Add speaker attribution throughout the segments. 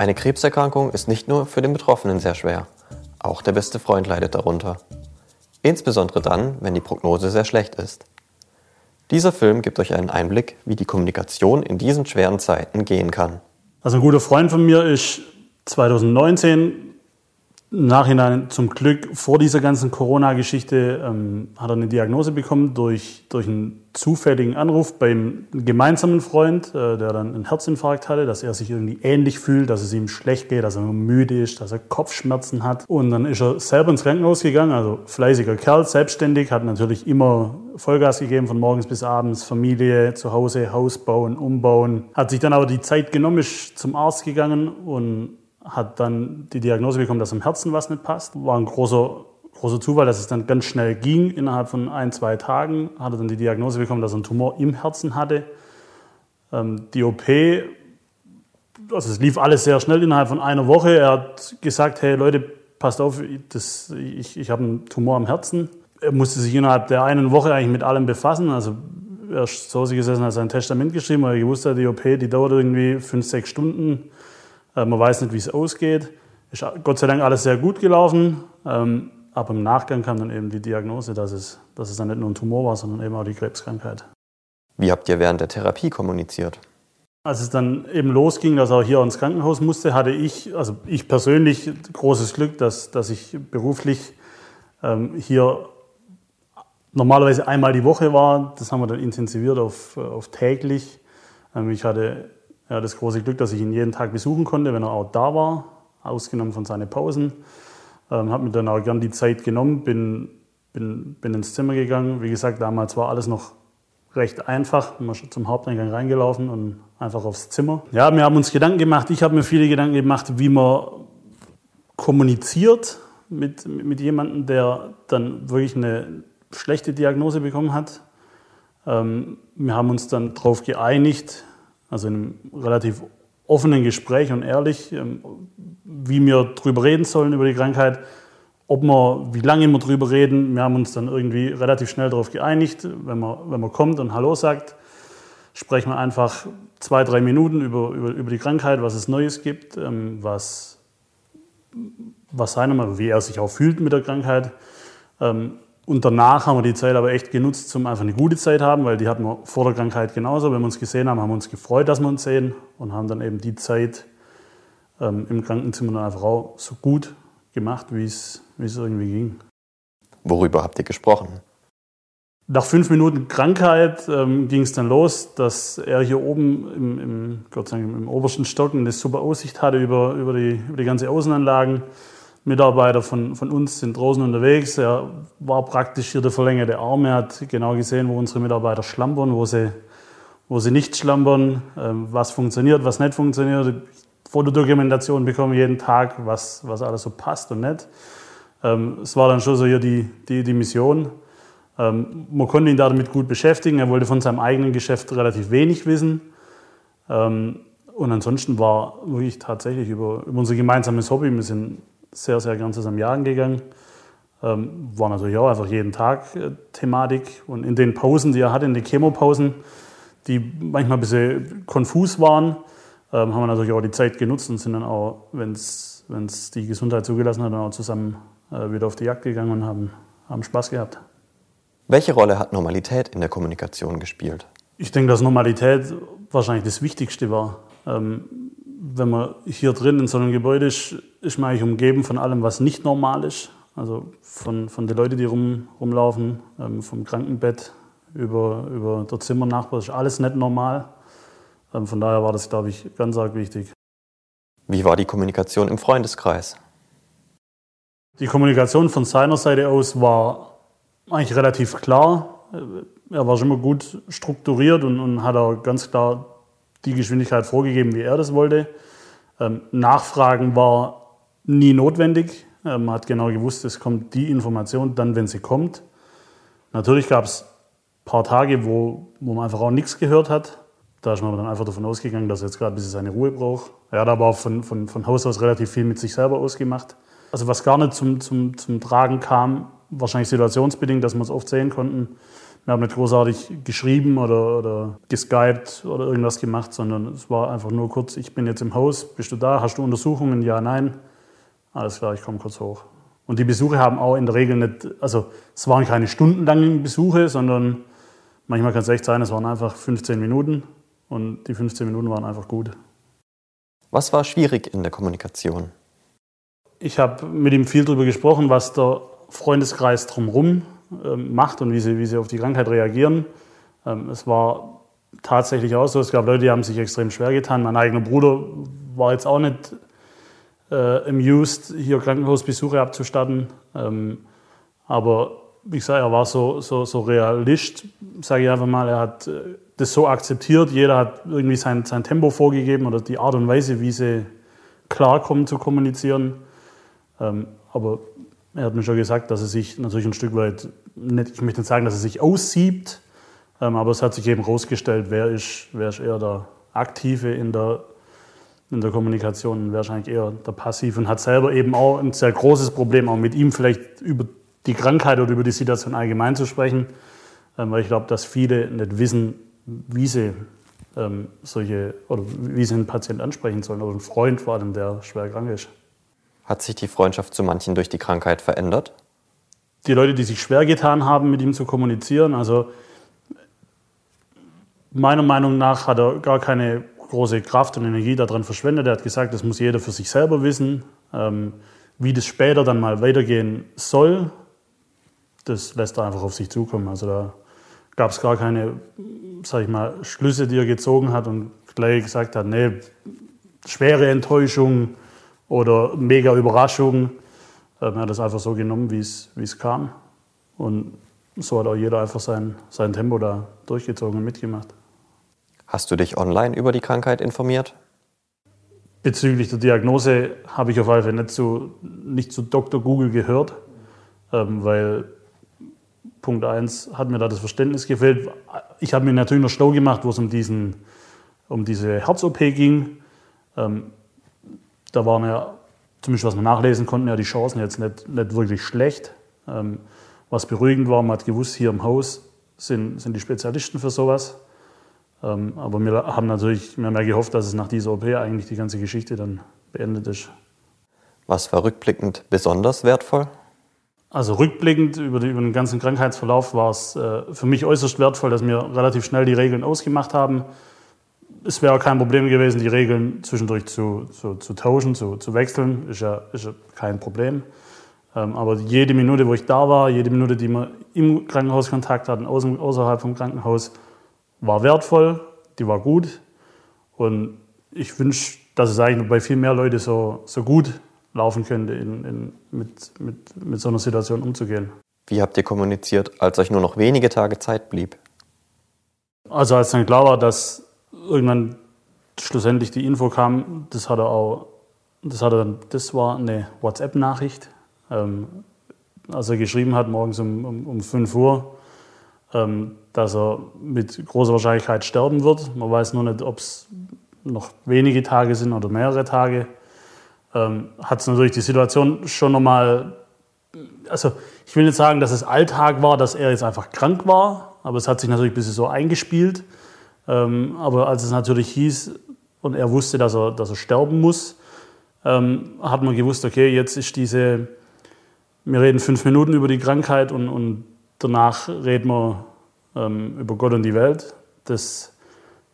Speaker 1: Eine Krebserkrankung ist nicht nur für den Betroffenen sehr schwer, auch der beste Freund leidet darunter. Insbesondere dann, wenn die Prognose sehr schlecht ist. Dieser Film gibt euch einen Einblick, wie die Kommunikation in diesen schweren Zeiten gehen kann.
Speaker 2: Also ein guter Freund von mir ist 2019 Nachhinein zum Glück vor dieser ganzen Corona-Geschichte ähm, hat er eine Diagnose bekommen durch, durch einen zufälligen Anruf beim gemeinsamen Freund, äh, der dann einen Herzinfarkt hatte, dass er sich irgendwie ähnlich fühlt, dass es ihm schlecht geht, dass er müde ist, dass er Kopfschmerzen hat. Und dann ist er selber ins Krankenhaus gegangen, also fleißiger Kerl, selbstständig, hat natürlich immer Vollgas gegeben von morgens bis abends, Familie, zu Hause, Haus bauen, umbauen. Hat sich dann aber die Zeit genommen, ist zum Arzt gegangen und hat dann die Diagnose bekommen, dass im Herzen was nicht passt. War ein großer, großer Zufall, dass es dann ganz schnell ging. Innerhalb von ein, zwei Tagen hat er dann die Diagnose bekommen, dass er einen Tumor im Herzen hatte. Ähm, die OP, also es lief alles sehr schnell innerhalb von einer Woche. Er hat gesagt, hey Leute, passt auf, das, ich, ich habe einen Tumor am Herzen. Er musste sich innerhalb der einen Woche eigentlich mit allem befassen. Also er ist zu Hause gesessen, hat sein Testament geschrieben, weil er gewusst hat, die OP, die dauert irgendwie fünf, sechs Stunden man weiß nicht, wie es ausgeht. Ist Gott sei Dank alles sehr gut gelaufen. Ähm, aber im Nachgang kam dann eben die Diagnose, dass es, dass es dann nicht nur ein Tumor war, sondern eben auch die Krebskrankheit.
Speaker 1: Wie habt ihr während der Therapie kommuniziert?
Speaker 2: Als es dann eben losging, dass er hier ins Krankenhaus musste, hatte ich, also ich persönlich, großes Glück, dass, dass ich beruflich ähm, hier normalerweise einmal die Woche war. Das haben wir dann intensiviert auf, auf täglich. Ähm, ich hatte ja, das große Glück, dass ich ihn jeden Tag besuchen konnte, wenn er auch da war, ausgenommen von seinen Pausen. Ähm, habe mir dann auch gern die Zeit genommen, bin, bin, bin ins Zimmer gegangen. Wie gesagt, damals war alles noch recht einfach. Ist zum Haupteingang reingelaufen und einfach aufs Zimmer. Ja, wir haben uns Gedanken gemacht. Ich habe mir viele Gedanken gemacht, wie man kommuniziert mit, mit jemandem, der dann wirklich eine schlechte Diagnose bekommen hat. Ähm, wir haben uns dann darauf geeinigt, also in einem relativ offenen Gespräch und ehrlich, ähm, wie wir drüber reden sollen über die Krankheit, ob wir, wie lange wir drüber reden. Wir haben uns dann irgendwie relativ schnell darauf geeinigt, wenn man, wenn man kommt und Hallo sagt, sprechen wir einfach zwei, drei Minuten über, über, über die Krankheit, was es Neues gibt, ähm, was, was seiner, wie er sich auch fühlt mit der Krankheit. Und danach haben wir die Zeit aber echt genutzt, um einfach eine gute Zeit haben, weil die hatten wir vor der Krankheit genauso. Wenn wir uns gesehen haben, haben wir uns gefreut, dass wir uns sehen und haben dann eben die Zeit ähm, im Krankenzimmer dann einfach auch so gut gemacht, wie es, wie es irgendwie ging.
Speaker 1: Worüber habt ihr gesprochen?
Speaker 2: Nach fünf Minuten Krankheit ähm, ging es dann los, dass er hier oben im, im, Gott sei Dank, im obersten Stock eine super Aussicht hatte über, über, die, über die ganze Außenanlagen. Mitarbeiter von, von uns sind draußen unterwegs. Er war praktisch hier der verlängerte Arm. Er hat genau gesehen, wo unsere Mitarbeiter schlampern, wo sie, wo sie nicht schlampern, ähm, was funktioniert, was nicht funktioniert. Fotodokumentation bekommen jeden Tag, was, was alles so passt und nicht. Ähm, es war dann schon so hier die, die, die Mission. Ähm, man konnte ihn damit gut beschäftigen. Er wollte von seinem eigenen Geschäft relativ wenig wissen. Und ansonsten war wirklich tatsächlich über, über unser gemeinsames Hobby, wir sind sehr, sehr gern zusammen jagen gegangen. Ähm, war natürlich auch einfach jeden Tag äh, Thematik. Und in den Pausen, die er hatte, in den Chemopausen, die manchmal ein bisschen konfus waren, ähm, haben wir natürlich auch die Zeit genutzt und sind dann auch, wenn es die Gesundheit zugelassen hat, dann auch zusammen äh, wieder auf die Jagd gegangen und haben, haben Spaß gehabt.
Speaker 1: Welche Rolle hat Normalität in der Kommunikation gespielt?
Speaker 2: Ich denke, dass Normalität wahrscheinlich das Wichtigste war. Ähm, wenn man hier drin in so einem Gebäude ist, ist man eigentlich umgeben von allem, was nicht normal ist. Also von, von den Leuten, die rum, rumlaufen, ähm, vom Krankenbett über, über der Zimmernachbar, ist alles nicht normal. Ähm, von daher war das, glaube ich, ganz arg wichtig.
Speaker 1: Wie war die Kommunikation im Freundeskreis?
Speaker 2: Die Kommunikation von seiner Seite aus war eigentlich relativ klar. Er war schon immer gut strukturiert und, und hat auch ganz klar die Geschwindigkeit vorgegeben, wie er das wollte. Ähm, Nachfragen war nie notwendig. Ähm, man hat genau gewusst, es kommt die Information dann, wenn sie kommt. Natürlich gab es ein paar Tage, wo, wo man einfach auch nichts gehört hat. Da ist man dann einfach davon ausgegangen, dass er jetzt gerade ein bisschen seine Ruhe braucht. Er hat aber auch von, von, von Haus aus relativ viel mit sich selber ausgemacht. Also was gar nicht zum, zum, zum Tragen kam, wahrscheinlich situationsbedingt, dass wir es oft sehen konnten. Wir haben nicht großartig geschrieben oder, oder geskypt oder irgendwas gemacht, sondern es war einfach nur kurz, ich bin jetzt im Haus, bist du da, hast du Untersuchungen? Ja, nein. Alles klar, ich komme kurz hoch. Und die Besuche haben auch in der Regel nicht, also es waren keine stundenlangen Besuche, sondern manchmal kann es echt sein, es waren einfach 15 Minuten und die 15 Minuten waren einfach gut.
Speaker 1: Was war schwierig in der Kommunikation?
Speaker 2: Ich habe mit ihm viel darüber gesprochen, was der Freundeskreis drumherum macht und wie sie, wie sie auf die Krankheit reagieren. Ähm, es war tatsächlich auch so, es gab Leute, die haben sich extrem schwer getan. Mein eigener Bruder war jetzt auch nicht äh, amused, hier Krankenhausbesuche abzustatten. Ähm, aber wie gesagt, er war so, so, so Realist, sage ich einfach mal. Er hat äh, das so akzeptiert. Jeder hat irgendwie sein, sein Tempo vorgegeben oder die Art und Weise, wie sie klarkommen zu kommunizieren. Ähm, aber er hat mir schon gesagt, dass er sich natürlich ein Stück weit, nicht, ich möchte nicht sagen, dass er sich aussiebt, ähm, aber es hat sich eben herausgestellt, wer ist, wer ist eher der Aktive in der, in der Kommunikation und wer ist eigentlich eher der Passive und hat selber eben auch ein sehr großes Problem, auch mit ihm vielleicht über die Krankheit oder über die Situation allgemein zu sprechen, ähm, weil ich glaube, dass viele nicht wissen, wie sie ähm, solche oder wie sie einen Patienten ansprechen sollen oder einen Freund vor allem, der schwer krank ist.
Speaker 1: Hat sich die Freundschaft zu manchen durch die Krankheit verändert?
Speaker 2: Die Leute, die sich schwer getan haben, mit ihm zu kommunizieren, also meiner Meinung nach hat er gar keine große Kraft und Energie daran verschwendet. Er hat gesagt, das muss jeder für sich selber wissen. Ähm, wie das später dann mal weitergehen soll, das lässt er einfach auf sich zukommen. Also da gab es gar keine, sag ich mal, Schlüsse, die er gezogen hat und gleich gesagt hat, nee, schwere Enttäuschung oder mega Überraschung. Ähm, er hat das einfach so genommen, wie es, es kam. Und so hat auch jeder einfach sein, sein Tempo da durchgezogen und mitgemacht.
Speaker 1: Hast du dich online über die Krankheit informiert?
Speaker 2: Bezüglich der Diagnose habe ich auf jeden Fall nicht zu, nicht zu Dr. Google gehört, ähm, weil Punkt 1 hat mir da das Verständnis gefehlt. Ich habe mir natürlich noch schlau gemacht, wo es um, diesen, um diese Herz-OP ging. Da waren ja, zumindest was wir nachlesen konnten, ja die Chancen jetzt nicht, nicht wirklich schlecht. Ähm, was beruhigend war, man hat gewusst, hier im Haus sind, sind die Spezialisten für sowas. Ähm, aber wir haben natürlich wir haben ja gehofft, dass es nach dieser OP eigentlich die ganze Geschichte dann beendet ist.
Speaker 1: Was war rückblickend besonders wertvoll?
Speaker 2: Also rückblickend über, die, über den ganzen Krankheitsverlauf war es äh, für mich äußerst wertvoll, dass wir relativ schnell die Regeln ausgemacht haben. Es wäre auch kein Problem gewesen, die Regeln zwischendurch zu, zu, zu tauschen, zu, zu wechseln. Ist ja, ist ja kein Problem. Ähm, aber jede Minute, wo ich da war, jede Minute, die wir im Krankenhaus Kontakt hatten, außerhalb vom Krankenhaus, war wertvoll, die war gut. Und ich wünsche, dass es eigentlich bei viel mehr Leuten so, so gut laufen könnte, in, in, mit, mit, mit so einer Situation umzugehen.
Speaker 1: Wie habt ihr kommuniziert, als euch nur noch wenige Tage Zeit blieb?
Speaker 2: Also als dann klar war, dass irgendwann schlussendlich die Info kam, das hat er auch, das hat er dann, das war eine WhatsApp-Nachricht, ähm, als er geschrieben hat, morgens um, um, um 5 Uhr, ähm, dass er mit großer Wahrscheinlichkeit sterben wird. Man weiß nur nicht, ob es noch wenige Tage sind oder mehrere Tage ähm, hat es natürlich die Situation schon nochmal, also ich will nicht sagen, dass es Alltag war, dass er jetzt einfach krank war, aber es hat sich natürlich ein bisschen so eingespielt. Ähm, aber als es natürlich hieß und er wusste, dass er, dass er sterben muss, ähm, hat man gewusst, okay, jetzt ist diese, wir reden fünf Minuten über die Krankheit und, und danach reden wir ähm, über Gott und die Welt. Das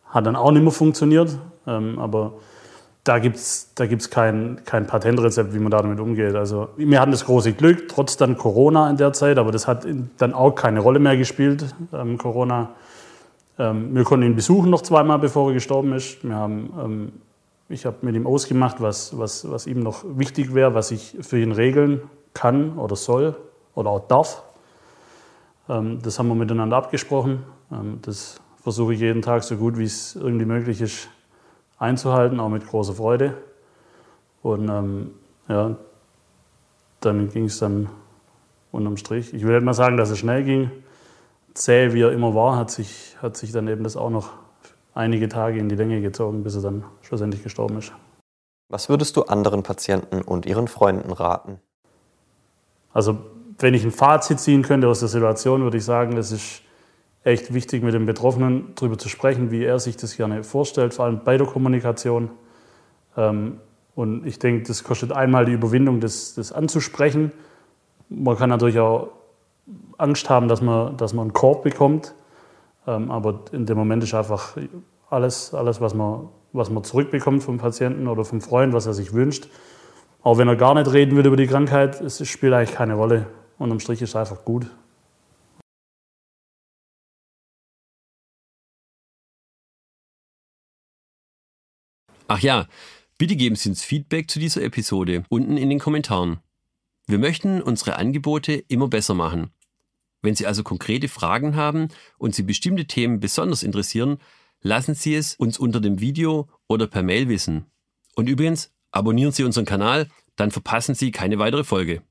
Speaker 2: hat dann auch nicht mehr funktioniert, ähm, aber da gibt es da gibt's kein, kein Patentrezept, wie man damit umgeht. Also, wir hatten das große Glück, trotz dann Corona in der Zeit, aber das hat dann auch keine Rolle mehr gespielt, ähm, Corona. Ähm, wir konnten ihn besuchen noch zweimal, bevor er gestorben ist. Wir haben, ähm, ich habe mit ihm ausgemacht, was, was, was ihm noch wichtig wäre, was ich für ihn regeln kann oder soll oder auch darf. Ähm, das haben wir miteinander abgesprochen. Ähm, das versuche ich jeden Tag so gut, wie es irgendwie möglich ist, einzuhalten, auch mit großer Freude. Und ähm, ja, dann ging es dann unterm Strich. Ich will nicht mal sagen, dass es schnell ging. Zäh wie er immer war, hat sich, hat sich dann eben das auch noch einige Tage in die Länge gezogen, bis er dann schlussendlich gestorben ist.
Speaker 1: Was würdest du anderen Patienten und ihren Freunden raten?
Speaker 2: Also, wenn ich ein Fazit ziehen könnte aus der Situation, würde ich sagen, es ist echt wichtig, mit dem Betroffenen darüber zu sprechen, wie er sich das gerne vorstellt, vor allem bei der Kommunikation. Ähm, und ich denke, das kostet einmal die Überwindung, das, das anzusprechen. Man kann natürlich auch Angst haben, dass man, dass man einen Korb bekommt. Ähm, aber in dem Moment ist einfach alles, alles was, man, was man zurückbekommt vom Patienten oder vom Freund, was er sich wünscht. Auch wenn er gar nicht reden will über die Krankheit, es spielt eigentlich keine Rolle. Unterm Strich ist es einfach gut.
Speaker 3: Ach ja, bitte geben Sie uns Feedback zu dieser Episode unten in den Kommentaren. Wir möchten unsere Angebote immer besser machen. Wenn Sie also konkrete Fragen haben und Sie bestimmte Themen besonders interessieren, lassen Sie es uns unter dem Video oder per Mail wissen. Und übrigens, abonnieren Sie unseren Kanal, dann verpassen Sie keine weitere Folge.